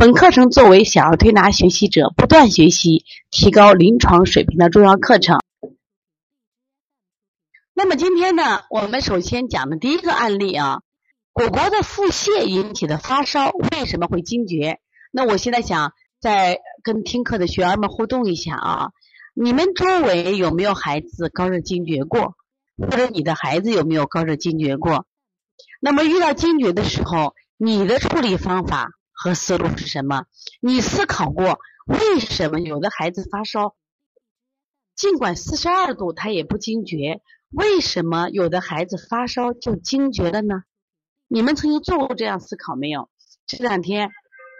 本课程作为小儿推拿学习者不断学习、提高临床水平的重要课程。那么今天呢，我们首先讲的第一个案例啊，果果的腹泻引起的发烧为什么会惊厥？那我现在想再跟听课的学员们互动一下啊，你们周围有没有孩子高热惊厥过？或者你的孩子有没有高热惊厥过？那么遇到惊厥的时候，你的处理方法？和思路是什么？你思考过为什么有的孩子发烧，尽管四十二度他也不惊厥？为什么有的孩子发烧就惊厥了呢？你们曾经做过这样思考没有？这两天，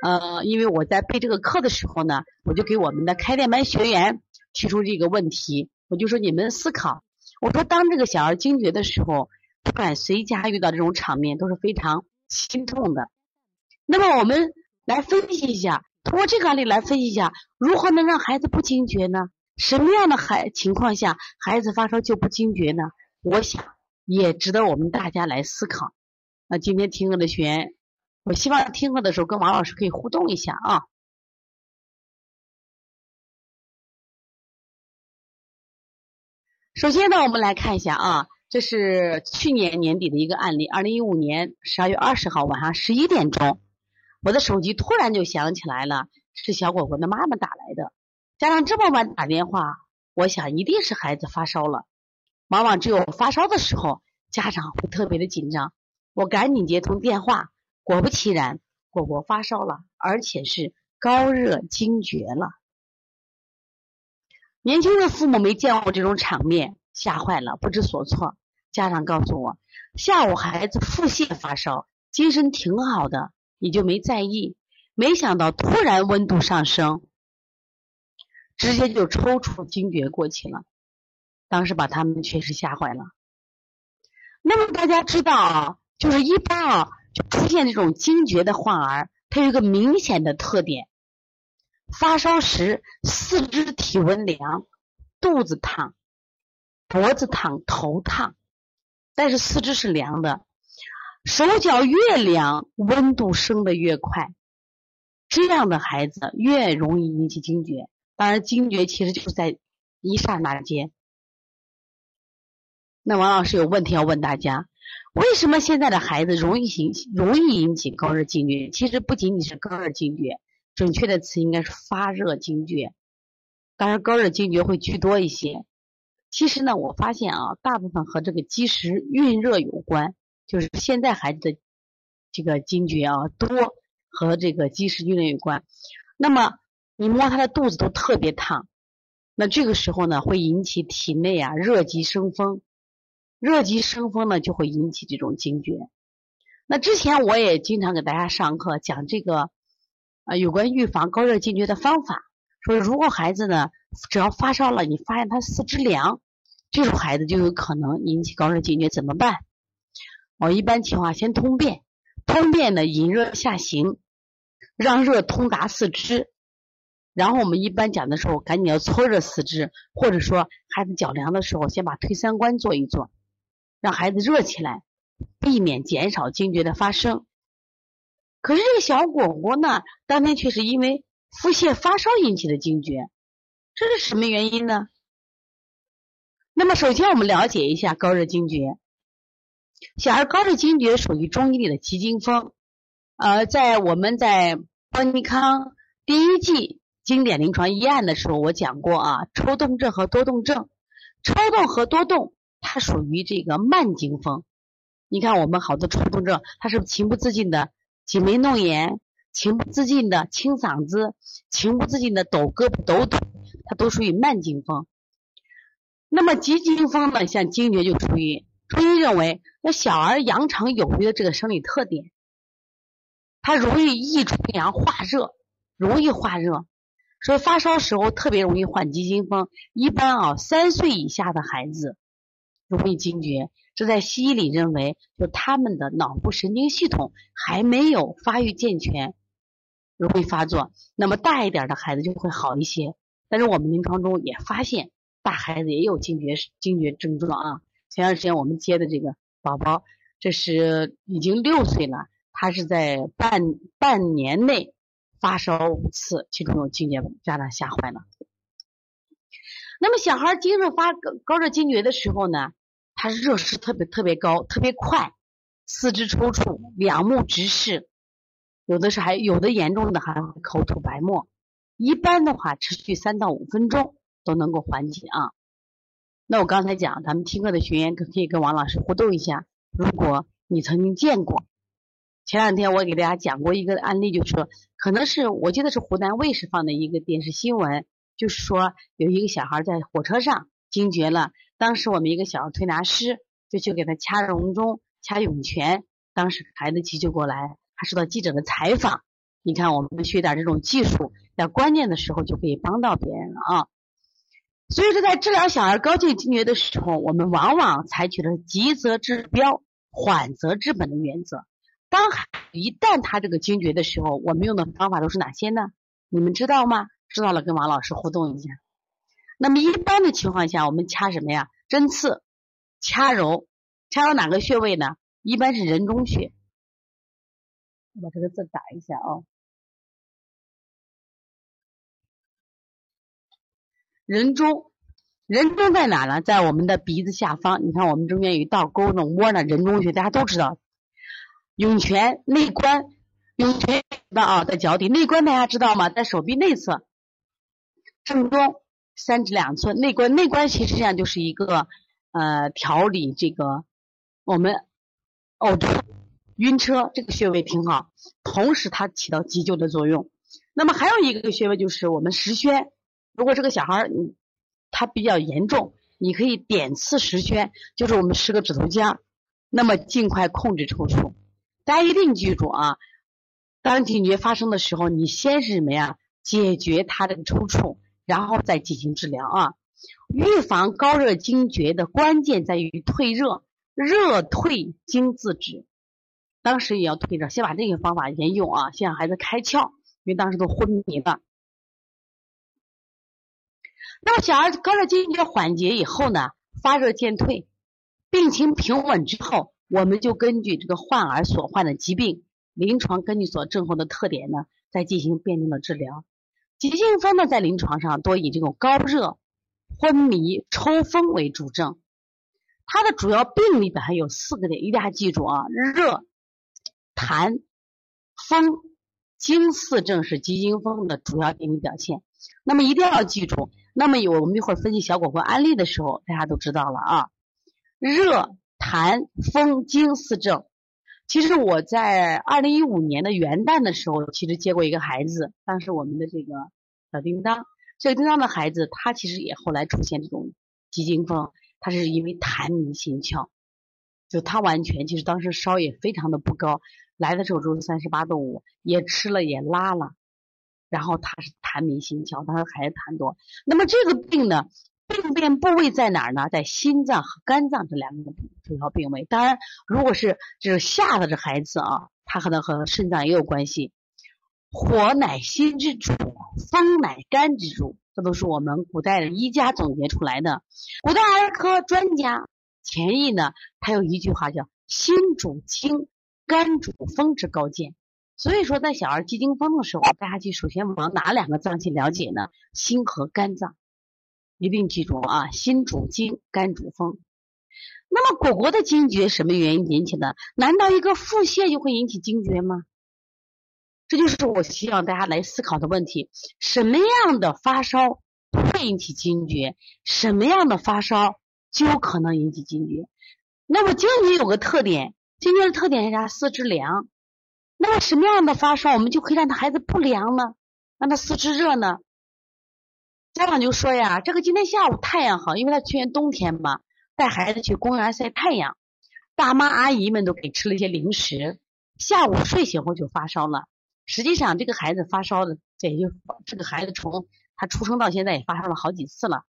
呃，因为我在备这个课的时候呢，我就给我们的开店班学员提出这个问题，我就说你们思考，我说当这个小儿惊厥的时候，不管谁家遇到这种场面都是非常心痛的。那么我们来分析一下，通过这个案例来分析一下，如何能让孩子不惊厥呢？什么样的孩情况下孩子发烧就不惊厥呢？我想也值得我们大家来思考。那今天听课的学员，我希望听课的时候跟王老师可以互动一下啊。首先呢，我们来看一下啊，这是去年年底的一个案例，二零一五年十二月二十号晚上十一点钟。我的手机突然就响起来了，是小果果的妈妈打来的。家长这么晚打电话，我想一定是孩子发烧了。往往只有发烧的时候，家长会特别的紧张。我赶紧接通电话，果不其然，果果发烧了，而且是高热惊厥了。年轻的父母没见过这种场面，吓坏了，不知所措。家长告诉我，下午孩子腹泻发烧，精神挺好的。你就没在意，没想到突然温度上升，直接就抽搐惊厥过去了。当时把他们确实吓坏了。那么大家知道啊，就是一般啊，就出现这种惊厥的患儿，它有一个明显的特点：发烧时四肢体温凉，肚子烫，脖子烫，头烫，但是四肢是凉的。手脚越凉，温度升的越快，这样的孩子越容易引起惊厥。当然，惊厥其实就是在一刹那间。那王老师有问题要问大家：为什么现在的孩子容易引容易引起高热惊厥？其实不仅仅是高热惊厥，准确的词应该是发热惊厥。当然，高热惊厥会居多一些。其实呢，我发现啊，大部分和这个积食蕴热有关。就是现在孩子的这个惊厥啊多和这个积食蕴热有关。那么你摸他的肚子都特别烫，那这个时候呢会引起体内啊热极生风，热极生风呢就会引起这种惊厥。那之前我也经常给大家上课讲这个啊有关预防高热惊厥的方法，说如果孩子呢只要发烧了，你发现他四肢凉，这种孩子就有可能引起高热惊厥，怎么办？我一般情况先通便，通便呢引热下行，让热通达四肢。然后我们一般讲的时候，赶紧要搓热四肢，或者说孩子脚凉的时候，先把推三关做一做，让孩子热起来，避免减少惊厥的发生。可是这个小果果呢，当天却是因为腹泻发烧引起的惊厥，这是什么原因呢？那么首先我们了解一下高热惊厥。小儿高热惊厥属于中医里的急惊风，呃，在我们在邦尼康第一季经典临床医案的时候，我讲过啊，抽动症和多动症，抽动和多动它属于这个慢惊风。你看我们好多抽动症，它是情不自禁的挤眉弄眼，情不自禁的清嗓子，情不自禁的抖胳膊抖腿，它都属于慢惊风。那么急惊风呢，像惊厥就属于。中医认为，那小儿阳常有余的这个生理特点，它容易易出阳化热，容易化热，所以发烧时候特别容易患急惊风。一般啊，三岁以下的孩子容易惊厥，这在西医里认为就他们的脑部神经系统还没有发育健全，容易发作。那么大一点的孩子就会好一些，但是我们临床中也发现大孩子也有惊厥惊厥症状啊。前段时间我们接的这个宝宝，这是已经六岁了，他是在半半年内发烧五次，其中有惊厥，家长吓坏了。那么小孩经常发高热惊厥的时候呢，他热势特别特别高，特别快，四肢抽搐，两目直视，有的是还有的严重的还口吐白沫，一般的话持续三到五分钟都能够缓解啊。那我刚才讲，咱们听课的学员可可以跟王老师互动一下。如果你曾经见过，前两天我给大家讲过一个案例，就是说，可能是我记得是湖南卫视放的一个电视新闻，就是说有一个小孩在火车上惊厥了，当时我们一个小儿推拿师就去给他掐膦中、掐涌泉，当时孩子急救过来，还受到记者的采访。你看，我们学点这种技术，在关键的时候就可以帮到别人了啊。所以说，在治疗小儿高静惊厥的时候，我们往往采取的急则治标，缓则治本的原则。当一旦他这个惊厥的时候，我们用的方法都是哪些呢？你们知道吗？知道了，跟王老师互动一下。那么一般的情况下，我们掐什么呀？针刺、掐揉，掐揉哪个穴位呢？一般是人中穴。我把这个字打一下啊。人中，人中在哪呢？在我们的鼻子下方。你看，我们中间有一道沟，那窝呢？人中穴，大家都知道。涌泉内关，涌泉的啊，在脚底。内关大家知道吗？在手臂内侧，正中三指两寸。内关，内关其实上就是一个呃调理这个我们呕吐、晕车这个穴位挺好，同时它起到急救的作用。那么还有一个穴位就是我们石宣。如果这个小孩儿他比较严重，你可以点刺十宣，就是我们十个指头尖，那么尽快控制抽搐。大家一定记住啊，当惊厥发生的时候，你先是什么呀？解决他的抽搐，然后再进行治疗啊。预防高热惊厥的关键在于退热，热退经自止。当时也要退热，先把这个方法沿用啊，先让孩子开窍，因为当时都昏迷了。那么小儿高热惊厥缓解以后呢，发热渐退，病情平稳之后，我们就根据这个患儿所患的疾病，临床根据所症候的特点呢，再进行辨证的治疗。急性风呢，在临床上多以这种高热、昏迷、抽风为主症。它的主要病理表现有四个点，一定要记住啊：热、痰、风、惊四症是急惊风的主要病理表现。那么一定要记住。那么有我们一会儿分析小果果案例的时候，大家都知道了啊。热、痰、风、惊四症。其实我在二零一五年的元旦的时候，其实接过一个孩子，当时我们的这个小叮当，小叮当的孩子，他其实也后来出现这种急惊风，他是因为痰迷心窍，就他完全其实当时烧也非常的不高，来的时候只有三十八度五，也吃了也拉了。然后他是痰迷心窍，他还是痰多。那么这个病呢，病变部位在哪儿呢？在心脏和肝脏这两个主要病位。当然，如果是就是吓的这孩子啊，他可能和肾脏也有关系。火乃心之主，风乃肝之主，这都是我们古代的医家总结出来的。古代儿科专家钱毅呢，他有一句话叫“心主清，肝主风”之高见。所以说，在小儿急惊风的时候，大家去首先往哪两个脏器了解呢？心和肝脏，一定记住啊！心主惊，肝主风。那么，果果的惊厥什么原因引起的？难道一个腹泻就会引起惊厥吗？这就是我希望大家来思考的问题：什么样的发烧会引起惊厥？什么样的发烧就有可能引起惊厥？那么惊厥有个特点，惊厥的特点是啥？四肢凉。那么什么样的发烧，我们就可以让他孩子不凉呢？让他四肢热呢？家长就说呀，这个今天下午太阳好，因为他去年冬天嘛，带孩子去公园晒太阳，大妈阿姨们都给吃了一些零食，下午睡醒后就发烧了。实际上，这个孩子发烧的，这也就这个孩子从他出生到现在也发烧了好几次了。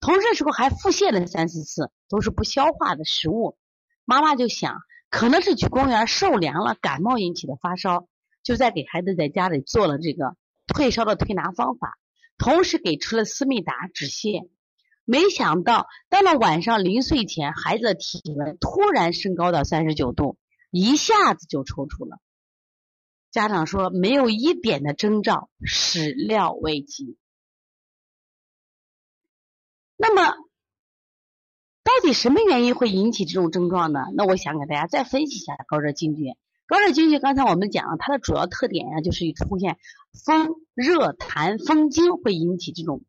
同时时候还腹泻了三四次，都是不消化的食物。妈妈就想，可能是去公园受凉了，感冒引起的发烧，就在给孩子在家里做了这个退烧的推拿方法，同时给出了思密达止泻。没想到到了晚上临睡前，孩子的体温突然升高到三十九度，一下子就抽搐了。家长说没有一点的征兆，始料未及。那么，到底什么原因会引起这种症状呢？那我想给大家再分析一下高热惊厥。高热惊厥刚才我们讲了，它的主要特点呀，就是出现风热痰风惊，会引起这种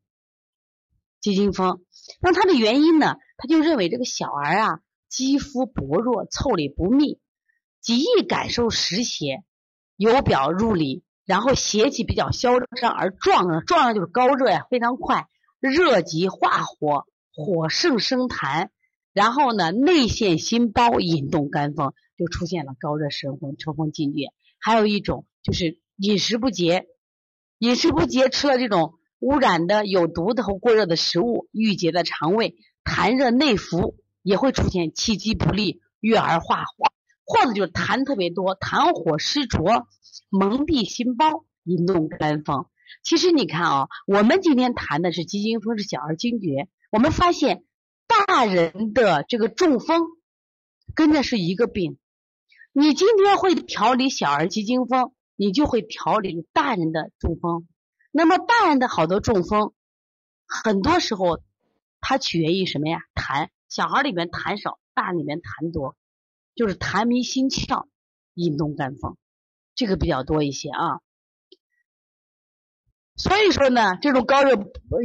急惊风。那它的原因呢？他就认为这个小儿啊，肌肤薄弱，腠理不密，极易感受湿邪。由表入里，然后邪气比较嚣张而壮热，壮热就是高热呀，非常快，热极化火，火盛生痰，然后呢内陷心包，引动肝风，就出现了高热神昏、抽风惊厥。还有一种就是饮食不节，饮食不节吃了这种污染的、有毒的和过热的食物，郁结的肠胃，痰热内服，也会出现气机不利，郁而化火。或者就是痰特别多，痰火湿浊，蒙蔽心包，引动肝风。其实你看啊，我们今天谈的是急惊风，是小儿惊厥。我们发现大人的这个中风跟着是一个病。你今天会调理小儿急惊风，你就会调理大人的中风。那么大人的好多中风，很多时候它取决于什么呀？痰，小孩里面痰少，大人里面痰多。就是痰迷心窍，引动肝风，这个比较多一些啊。所以说呢，这种高热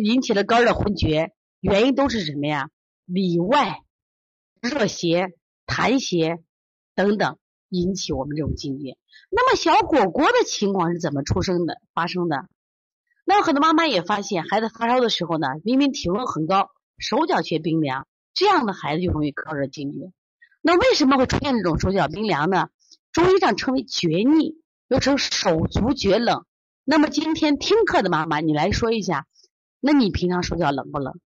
引起的高热昏厥，原因都是什么呀？里外热邪、痰邪等等引起我们这种惊厥。那么小果果的情况是怎么出生的、发生的？那么很多妈妈也发现，孩子发烧的时候呢，明明体温很高，手脚却冰凉，这样的孩子就容易高热惊厥。那为什么会出现这种手脚冰凉呢？中医上称为厥逆，又称手足厥冷。那么今天听课的妈妈，你来说一下，那你平常手脚冷不冷？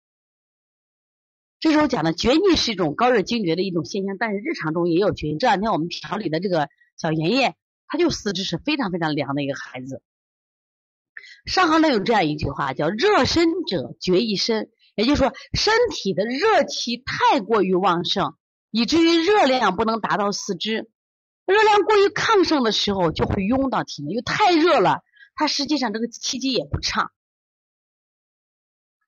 这时候讲的厥逆是一种高热惊厥的一种现象，但是日常中也有厥。这两天我们调理的这个小妍妍，她就四肢是非常非常凉的一个孩子。上行呢有这样一句话，叫热身者厥一身，也就是说身体的热气太过于旺盛。以至于热量不能达到四肢，热量过于亢盛的时候就会涌到体内，又太热了，它实际上这个气机也不畅，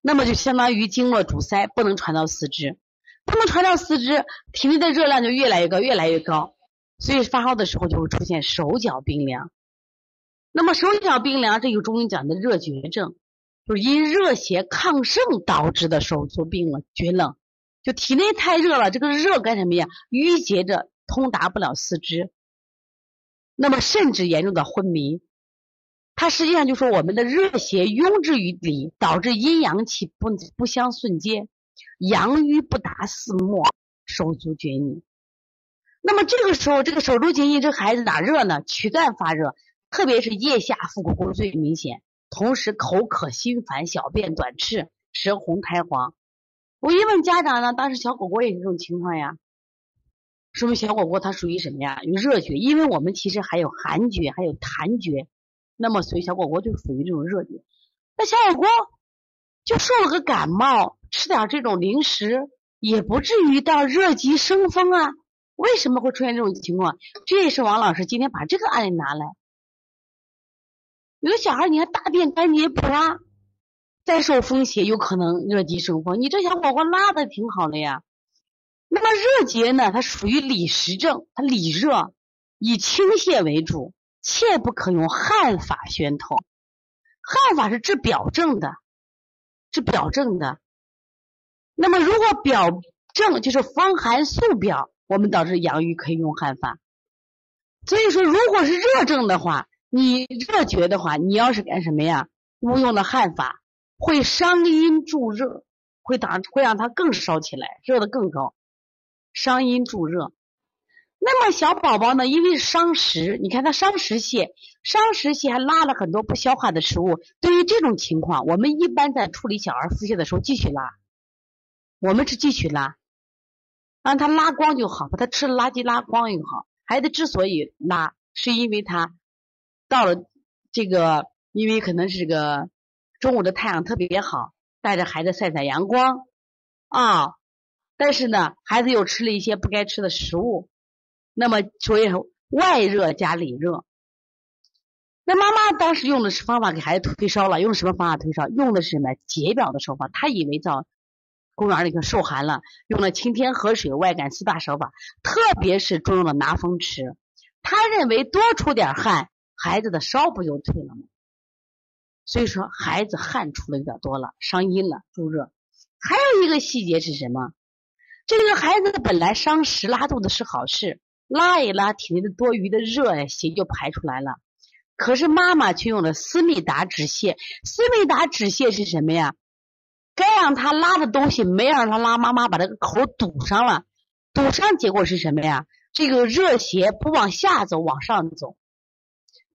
那么就相当于经络阻塞，不能传到四肢，不能传到四肢，体内的热量就越来越高，越来越高，所以发烧的时候就会出现手脚冰凉。那么手脚冰凉，这个中医讲的热厥症，就是因热邪亢盛导致的手足冰冷、厥冷。就体内太热了，这个热干什么呀？淤结着，通达不了四肢，那么甚至严重的昏迷。它实际上就说我们的热邪壅滞于里，导致阴阳气不不相顺接，阳瘀不达四末，手足厥逆。那么这个时候，这个手足厥逆，这孩子哪热呢？躯干发热，特别是腋下腹股沟最明显，同时口渴心烦，小便短赤，舌红苔黄。我一问家长呢，当时小果果也是这种情况呀，说明小果果它属于什么呀？有热厥，因为我们其实还有寒厥，还有痰厥，那么所以小果果就属于这种热厥。那小果果就受了个感冒，吃点这种零食，也不至于到热极生风啊？为什么会出现这种情况？这也是王老师今天把这个案例拿来。有的小孩你看大便干结不拉。再受风邪，有可能热极生风。你这小伙伙拉的挺好的呀。那么热结呢？它属于里实症，它里热，以清泻为主，切不可用汗法宣透。汗法是治表症的，治表症的。那么如果表症就是风寒素表，我们导致阳郁可以用汗法。所以说，如果是热症的话，你热厥的话，你要是干什么呀？误用了汗法。会伤阴助热，会打会让它更烧起来，热的更高，伤阴助热。那么小宝宝呢，因为伤食，你看他伤食泻，伤食泻还拉了很多不消化的食物。对于这种情况，我们一般在处理小儿腹泻的时候继续拉，我们是继续拉，让他拉光就好，把他吃的垃圾拉光就好。孩子之所以拉，是因为他到了这个，因为可能是个中午的太阳特别好，带着孩子晒晒阳光啊，但是呢，孩子又吃了一些不该吃的食物。那么所以外热加里热，那妈妈当时用的是方法给孩子退烧了，用什么方法退烧？用的是什么解表的手法？他以为叫公园里头受寒了，用了清天河水、外感四大手法，特别是重用了拿风池。他认为多出点汗，孩子的烧不就退了吗？所以说孩子汗出的有点多了，伤阴了，助热。还有一个细节是什么？这个孩子本来伤食拉肚子是好事。拉一拉，体内的多余的热呀邪就排出来了。可是妈妈却用了思密达止泻。思密达止泻是什么呀？该让他拉的东西没让他拉，妈妈把这个口堵上了。堵上结果是什么呀？这个热邪不往下走，往上走，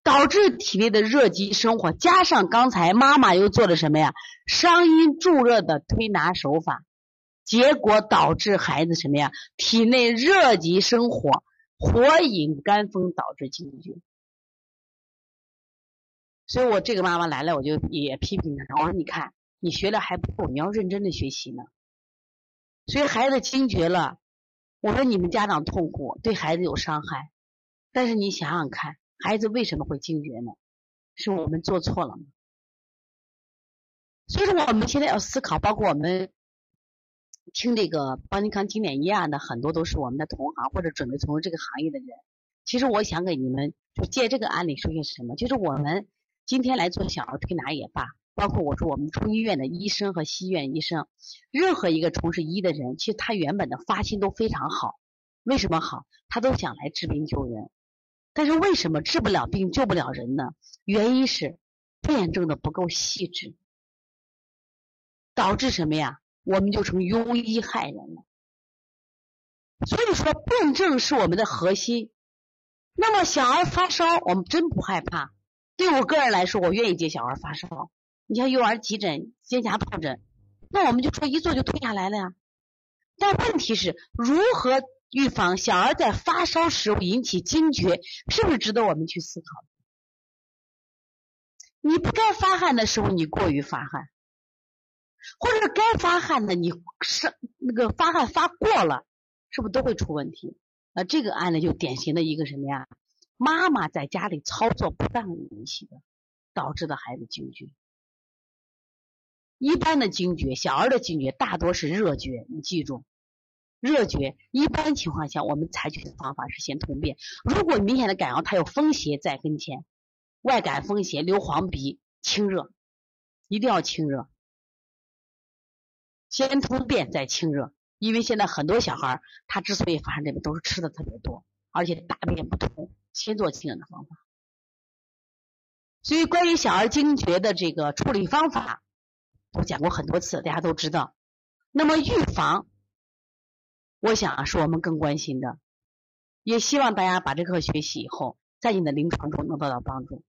导致体内的热积生火。加上刚才妈妈又做了什么呀？伤阴助热的推拿手法，结果导致孩子什么呀？体内热积生火。火引肝风导致惊厥，所以我这个妈妈来了，我就也批评她，我说你看你学的还不够，你要认真的学习呢。所以孩子惊厥了，我说你们家长痛苦，对孩子有伤害，但是你想想看，孩子为什么会惊厥呢？是我们做错了吗？所以说我们现在要思考，包括我们。听这个邦尼康经典医案的很多都是我们的同行或者准备从事这个行业的人。其实我想给你们就借这个案例说些什么，就是我们今天来做小儿推拿也罢，包括我说我们中医院的医生和西医院医生，任何一个从事医的人，其实他原本的发心都非常好。为什么好？他都想来治病救人。但是为什么治不了病救不了人呢？原因是辩证的不够细致，导致什么呀？我们就成庸医害人了，所以说辩证是我们的核心。那么小儿发烧，我们真不害怕。对我个人来说，我愿意接小儿发烧。你像幼儿急诊、肩胛疱疹，那我们就说一做就退下来了呀。但问题是如何预防小儿在发烧时引起惊厥，是不是值得我们去思考？你不该发汗的时候，你过于发汗。或者是该发汗的，你是那个发汗发过了，是不是都会出问题？那这个案例就典型的一个什么呀？妈妈在家里操作不当引起的，导致的孩子惊厥。一般的惊厥，小儿的惊厥大多是热厥，你记住，热厥一般情况下我们采取的方法是先通便。如果明显的感到他有风邪在跟前，外感风邪、流黄鼻、清热，一定要清热。先通便再清热，因为现在很多小孩他之所以发生这个，都是吃的特别多，而且大便不通，先做清热的方法。所以关于小儿惊厥的这个处理方法，我讲过很多次，大家都知道。那么预防，我想啊是我们更关心的，也希望大家把这课学习以后，在你的临床中能得到帮助。